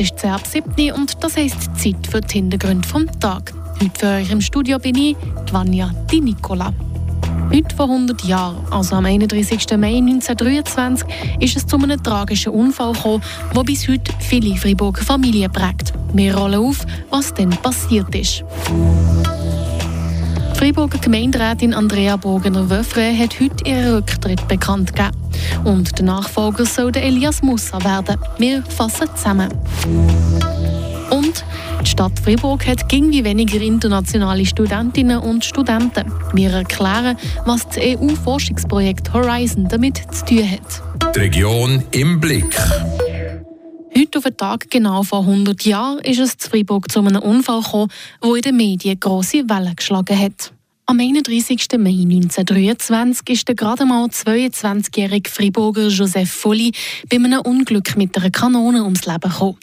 Es ist 10 ab 7 und das heisst Zeit für die Hintergründe vom Tag. Heute für euch im Studio bin ich, Vanja Di Nicola. Heute vor 100 Jahren, also am 31. Mai 1923, ist es zu einem tragischen Unfall gekommen, der bis heute viele Freiburger Familien prägt. Wir rollen auf, was denn passiert ist. Die Freiburger Gemeinderätin Andrea Bogener-Wöffre hat heute ihren Rücktritt bekannt gegeben. Und der Nachfolger soll Elias Mussa werden. Wir fassen zusammen. Und die Stadt Fribourg hat irgendwie weniger internationale Studentinnen und Studenten. Wir erklären, was das EU-Forschungsprojekt Horizon damit zu tun hat. Die Region im Blick. Heute auf den Tag genau vor 100 Jahren ist es zu Fribourg zu einem Unfall gekommen, der in den Medien grosse Wellen geschlagen hat. Am 31. Mai 1923 ist der gerade mal 22-jährige Friburger Joseph Folli bei einem Unglück mit einer Kanone ums Leben gekommen.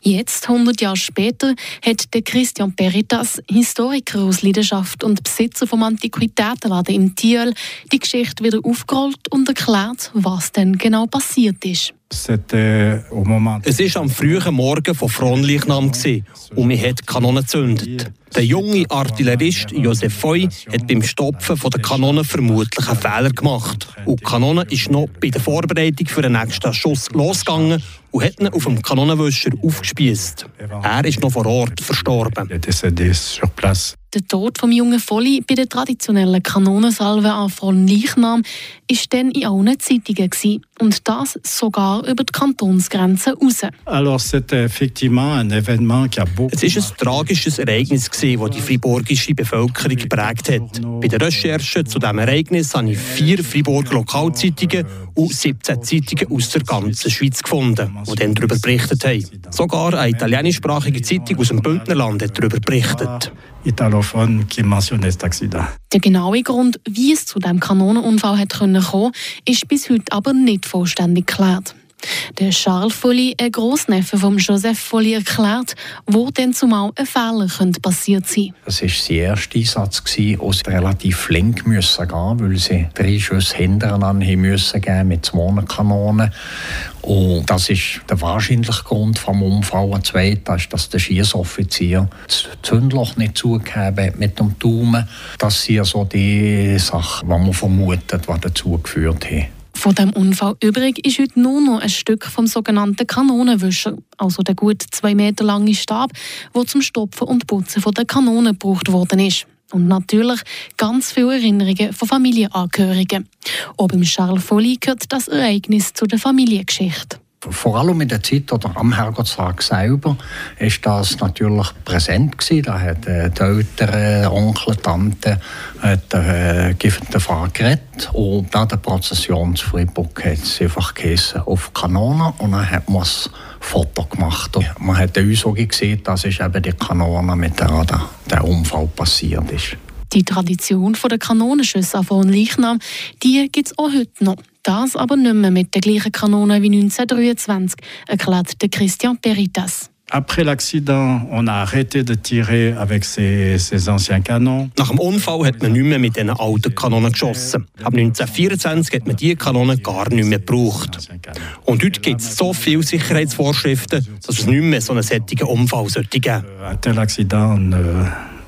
Jetzt, 100 Jahre später, hat der Christian Peritas, Historiker aus Leidenschaft und Besitzer vom Antiquitätenladen im Tiel, die Geschichte wieder aufgerollt und erklärt, was denn genau passiert ist. Es war am frühen Morgen von Fronleichnam und man hat Kanonen gezündet. Der junge Artillerist Josef Foy hat beim Stopfen der Kanone vermutlich einen Fehler gemacht. Und die Kanone ist noch bei der Vorbereitung für den nächsten Schuss losgegangen und hat ihn auf dem Kanonenwischer aufgespießt. Er ist noch vor Ort verstorben. Der Tod vom jungen Volli bei der traditionellen Kanonensalve von Leichnam war dann in allen Zeitungen. Gewesen. Und das sogar über die Kantonsgrenzen raus. Es war ein tragisches Ereignis, das die friburgische Bevölkerung geprägt hat. Bei der Recherche zu diesem Ereignis habe ich vier Friburger Lokalzeitungen und 17 Zeitungen aus der ganzen Schweiz gefunden, die dann darüber berichtet haben. Sogar eine italienischsprachige Zeitung aus dem Bündnerland hat darüber berichtet. Der genaue Grund, wie es zu dem Kanonenunfall hat kommen konnte, ist bis heute aber nicht vollständig geklärt. Der Charles Folli, ein Grossneffe von Joseph Folli, erklärt, wo denn zumal ein Fehler könnte passiert sein Das war sein erster Einsatz, wo sie relativ flink müssen gehen weil sie drei Schüsse hintereinander müssen geben mit zwei Kanonen. Und das ist der wahrscheinliche Grund des zweiter ist, dass der Schießoffizier das Zündloch nicht zugegeben hat mit dem Daumen. Das sind so die Sachen, die man vermutet, die dazu geführt haben. Von dem Unfall übrig ist heute nur noch ein Stück vom sogenannten Kanonenwischer, also der gut zwei Meter lange Stab, der zum Stopfen und Putzen der Kanonen gebraucht worden ist. Und natürlich ganz viele Erinnerungen von Familienangehörigen. Auch beim Charles Folli gehört das Ereignis zu der Familiengeschichte vor allem in der Zeit oder am Herrgotttag selber ist das natürlich präsent gewesen. Da hat äh, die Eltern, Onkel, Tante hat, äh, davon geredet und nach der Prozession zu Freiburg hat es einfach geheißen, auf Kanone und dann hat man ein Foto gemacht. Und man hat uns auch gesehen, das ist eben die Kanone, mit der der Unfall passiert ist. Die Tradition der Kanonenschüsse von Leichnam, die gibt es auch heute noch. Das aber nicht mehr mit der gleichen Kanone wie 1923, erklärt Christian Peritas. Après l'accident, on a arrêté de tirer avec ces, ces anciens canons. Nach dem Unfall hat man nicht mehr mit diesen alten Kanonen geschossen. Ab 1924 hat man diese Kanonen gar nicht mehr gebraucht. Und heute gibt es so viele Sicherheitsvorschriften, dass es nicht mehr so einen solchen Unfall sollte geben. Un tel accident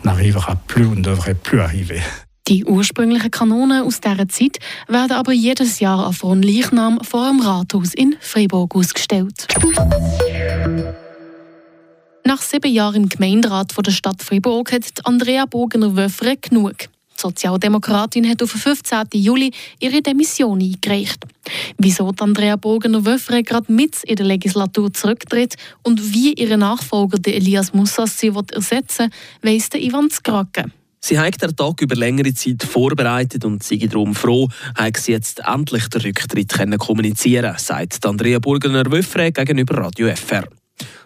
n'arrivera plus und devrait plus arriver. Die ursprünglichen Kanonen aus dieser Zeit werden aber jedes Jahr auf Leichnam vor dem Rathaus in Freiburg ausgestellt. Nach sieben Jahren im Gemeinderat der Stadt Freiburg hat Andrea Bogener-Wöffre genug. Die Sozialdemokratin hat auf den 15. Juli ihre Demission eingereicht. Wieso Andrea Bogener-Wöffre gerade mit in der Legislatur zurücktritt und wie ihre Nachfolger Elias Mussas sie ersetzen will, weiss Ivan Skrake. Sie hat den Tag über längere Zeit vorbereitet und sei darum froh, hat sie jetzt endlich den Rücktritt können kommunizieren sagt Andrea Burgener-Wöffre gegenüber Radio FR.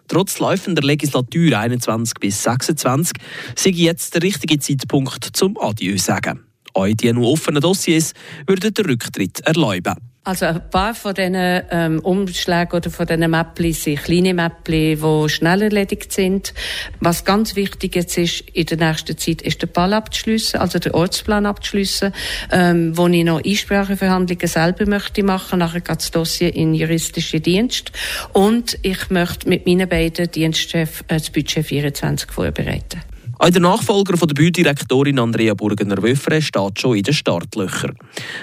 Trotz laufender Legislatur 21 bis 26 sei jetzt der richtige Zeitpunkt zum Adieu sagen. Auch die noch offenen Dossiers würden den Rücktritt erlauben. Also ein paar von diesen ähm, Umschlägen oder von diesen Mäppli sind kleine Mäppli, die schnell erledigt sind. Was ganz wichtig jetzt ist, in der nächsten Zeit, ist der Ball abzuschliessen, also den Ortsplan abzuschliessen, ähm, wo ich noch Einspracheverhandlungen selber möchte machen. Nachher geht das Dossier in juristische Dienst. Und ich möchte mit meinen beiden Dienstchefs äh, das Budget 24 vorbereiten. Auch der Nachfolger von der Baudirektorin Andrea Burgener-Wöffre steht schon in den Startlöchern.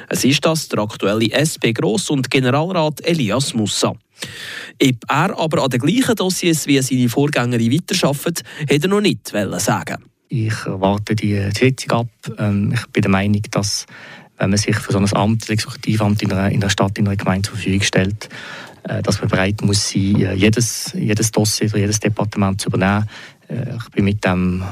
Es ist das der aktuelle SP-Gross- und Generalrat Elias Mussa. Ob er aber an den gleichen Dossiers wie seine Vorgängerin weiterarbeitet, hätte er noch nicht sagen Ich warte die Sitzung ab. Ähm, ich bin der Meinung, dass wenn man sich für so ein Amt, Exekutivamt in einer, in einer Stadt, in einer Gemeinde zur Verfügung stellt, äh, dass man bereit muss sein, äh, jedes, jedes Dossier oder jedes Departement zu übernehmen. Äh, ich bin mit dem,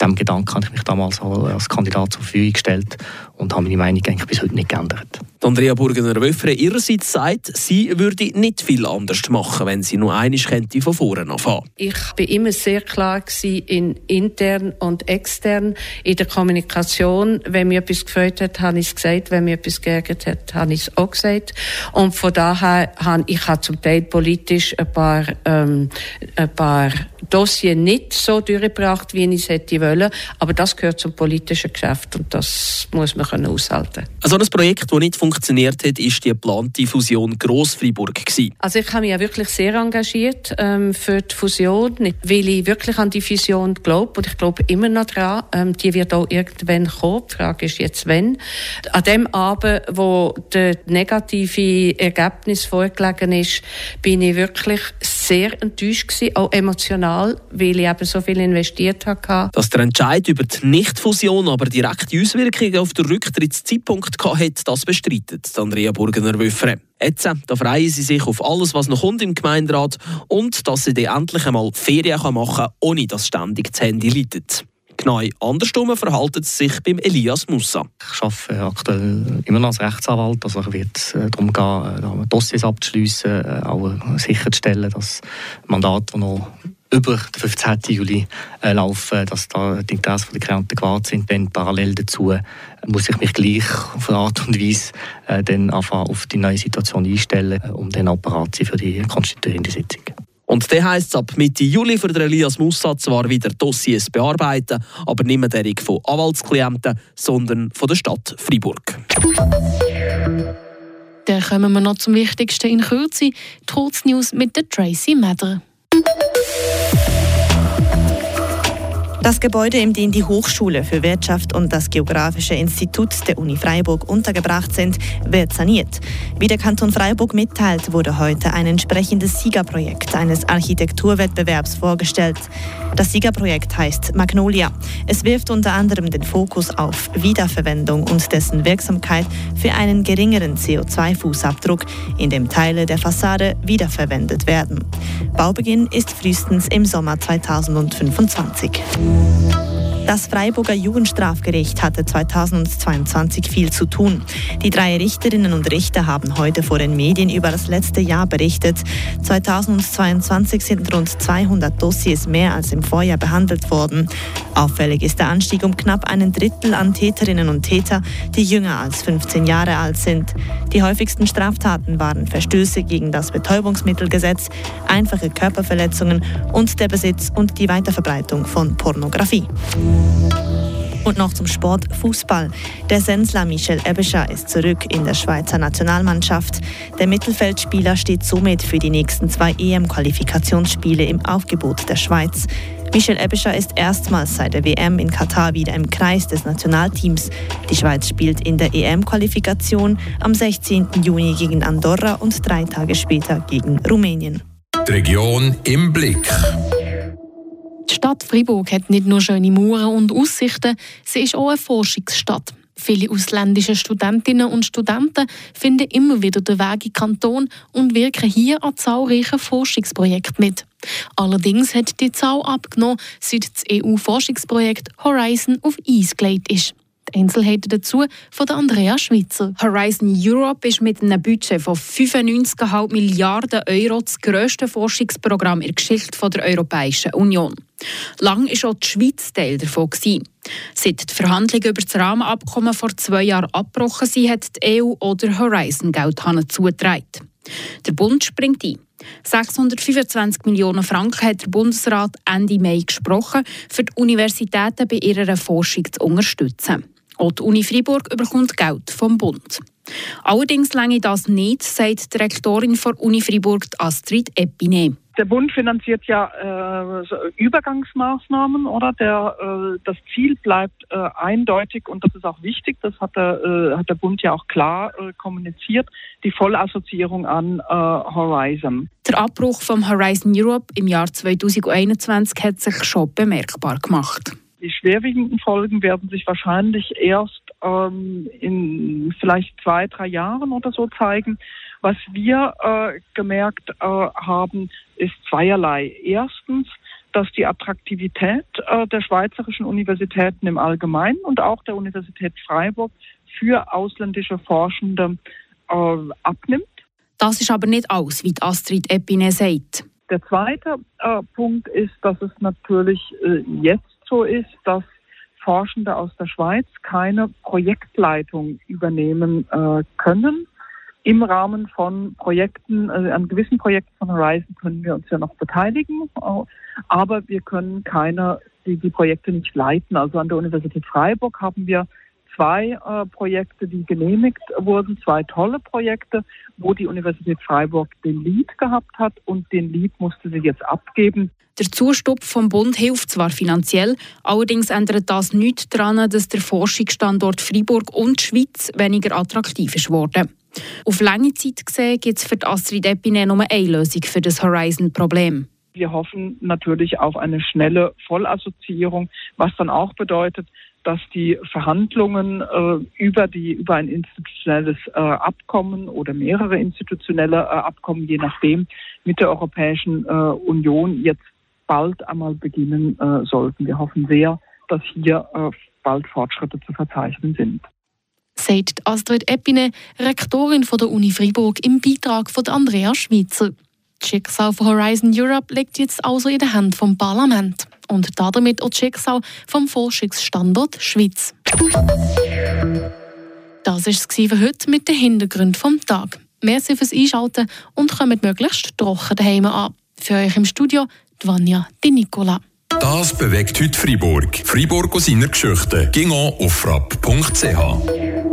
dem Gedanken habe ich mich damals als Kandidat zur Verfügung gestellt und habe meine Meinung eigentlich bis heute nicht geändert. Andrea Burgener-Wöffre ihrerseits sagt, sie würde nicht viel anders machen, wenn sie nur einisch könnte von vorne anfangen. Ich bin immer sehr klar in intern und extern in der Kommunikation. Wenn mir etwas gefällt hat, habe ich es gesagt. Wenn mir etwas geärgert hat, habe ich es auch gesagt. Und von daher habe ich habe zum Teil politisch ein paar, ähm, ein paar Dossier nicht so durchgebracht, wie ich es hätte wollen. Aber das gehört zum politischen Geschäft und das muss man können aushalten. Also ein Projekt, das nicht funktioniert hat, ist die geplante Fusion Grossfreiburg Also ich habe mich ja wirklich sehr engagiert ähm, für die Fusion, weil ich wirklich an die Fusion glaube und ich glaube immer noch daran. Ähm, die wird auch irgendwann kommen. Die Frage ist jetzt, wann. An dem Abend, wo das negative Ergebnis vorgelegen ist, bin ich wirklich sehr enttäuscht gewesen, auch emotional, weil ich eben so viel investiert habe. Dass der Entscheid über die Nichtfusion aber direkte Auswirkungen auf den Rücktrittszeitpunkt hat, das bestreitet Andrea Burgener-Wöffre. Jetzt da freuen sie sich auf alles, was noch kommt im Gemeinderat und dass sie endlich einmal Ferien machen kann, ohne dass ständig das Handy leitet. Genau andersrum verhalten sie sich beim Elias Mussa. Ich arbeite aktuell immer noch als Rechtsanwalt. Also ich werde darum gehen, Dossiers abzuschliessen, auch sicherzustellen, dass Mandate, die noch über den 15. Juli äh, laufen, dass da die Interessen der Klienten gewahrt sind. Dann parallel dazu muss ich mich gleich auf eine Art und Weise äh, dann auf die neue Situation einstellen, um dann apparat für die konstituierende Sitzung. Und der heisst es ab Mitte Juli für Elias Mussa zwar wieder Dossiers bearbeiten, aber nicht mehr derig von Anwaltsklienten, sondern von der Stadt Freiburg. Dann kommen wir noch zum Wichtigsten in Kürze, die Kurznews mit der Tracy Mather. Das Gebäude, in dem die Hochschule für Wirtschaft und das Geografische Institut der Uni Freiburg untergebracht sind, wird saniert. Wie der Kanton Freiburg mitteilt, wurde heute ein entsprechendes Siegerprojekt eines Architekturwettbewerbs vorgestellt. Das Siegerprojekt heißt Magnolia. Es wirft unter anderem den Fokus auf Wiederverwendung und dessen Wirksamkeit für einen geringeren CO2-Fußabdruck, indem Teile der Fassade wiederverwendet werden. Baubeginn ist frühestens im Sommer 2025. Thank you. Das Freiburger Jugendstrafgericht hatte 2022 viel zu tun. Die drei Richterinnen und Richter haben heute vor den Medien über das letzte Jahr berichtet. 2022 sind rund 200 Dossiers mehr als im Vorjahr behandelt worden. Auffällig ist der Anstieg um knapp einen Drittel an Täterinnen und Täter, die jünger als 15 Jahre alt sind. Die häufigsten Straftaten waren Verstöße gegen das Betäubungsmittelgesetz, einfache Körperverletzungen und der Besitz und die Weiterverbreitung von Pornografie. Und noch zum Sport Fußball. Der Sensler Michel Ebescher ist zurück in der Schweizer Nationalmannschaft. Der Mittelfeldspieler steht somit für die nächsten zwei EM-Qualifikationsspiele im Aufgebot der Schweiz. Michel Ebescher ist erstmals seit der WM in Katar wieder im Kreis des Nationalteams. Die Schweiz spielt in der EM-Qualifikation am 16. Juni gegen Andorra und drei Tage später gegen Rumänien. Die Region im Blick. Stadt Fribourg hat nicht nur schöne Mauern und Aussichten, sie ist auch eine Forschungsstadt. Viele ausländische Studentinnen und Studenten finden immer wieder den Weg in den Kanton und wirken hier an zahlreichen Forschungsprojekten mit. Allerdings hat die Zahl abgenommen, seit das EU-Forschungsprojekt Horizon auf Eis gelegt ist. Einzelheiten dazu von Andrea Schweizer. Horizon Europe ist mit einem Budget von 95,5 Milliarden Euro das grösste Forschungsprogramm in der Geschichte der Europäischen Union. Lang war auch die Schweiz Teil davon. Seit die Verhandlungen über das Rahmenabkommen vor zwei Jahren abgebrochen sind, hat die EU oder Horizon Geld zugetragen. Der Bund springt ein. 625 Millionen Franken hat der Bundesrat Ende Mai gesprochen, für die Universitäten bei ihrer Forschung zu unterstützen. Auch die Uni Freiburg bekommt Geld vom Bund. Allerdings länge das nicht, sagt die Rektorin der Uni Freiburg Astrid Epine. Der Bund finanziert ja äh, Übergangsmaßnahmen, oder? Der, äh, das Ziel bleibt äh, eindeutig und das ist auch wichtig. Das hat der, äh, hat der Bund ja auch klar äh, kommuniziert. Die Vollassoziierung an äh, Horizon. Der Abbruch vom Horizon Europe im Jahr 2021 hat sich schon bemerkbar gemacht. Die schwerwiegenden Folgen werden sich wahrscheinlich erst ähm, in vielleicht zwei, drei Jahren oder so zeigen. Was wir äh, gemerkt äh, haben, ist zweierlei. Erstens, dass die Attraktivität äh, der schweizerischen Universitäten im Allgemeinen und auch der Universität Freiburg für ausländische Forschende äh, abnimmt. Das ist aber nicht alles, wie Astrid Epine sagt. Der zweite äh, Punkt ist, dass es natürlich äh, jetzt so ist, dass Forschende aus der Schweiz keine Projektleitung übernehmen äh, können. Im Rahmen von Projekten, also an gewissen Projekten von Horizon können wir uns ja noch beteiligen, äh, aber wir können keine, die, die Projekte nicht leiten. Also an der Universität Freiburg haben wir zwei äh, Projekte, die genehmigt wurden, zwei tolle Projekte, wo die Universität Freiburg den Lead gehabt hat und den Lead musste sie jetzt abgeben. Der Zustupf vom Bund hilft zwar finanziell, allerdings ändert das nichts daran, dass der Forschungsstandort Freiburg und die Schweiz weniger attraktiv ist. Auf lange Zeit gesehen gibt es für die Astrid Epine nur eine Lösung für das Horizon-Problem. Wir hoffen natürlich auf eine schnelle Vollassoziierung, was dann auch bedeutet, dass die Verhandlungen äh, über die über ein institutionelles äh, Abkommen oder mehrere institutionelle äh, Abkommen, je nachdem, mit der Europäischen äh, Union jetzt bald einmal beginnen äh, sollten. Wir hoffen sehr, dass hier äh, bald Fortschritte zu verzeichnen sind. Sagt Astrid Epine, Rektorin von der Uni Freiburg, im Beitrag von Andrea Schweitzer. Das Schicksal von Horizon Europe liegt jetzt also in der Hand vom Parlament und damit auch das Schicksal vom Forschungsstandort Schweiz. Das war es für heute mit den Hintergründen vom Tag. Merci fürs Einschalten und kommt möglichst trocken daheim an. Für euch im Studio die Vanja. Das bewegt heute Freiburg. Freiburg aus seiner Geschichte. Ging auf frapp.ch.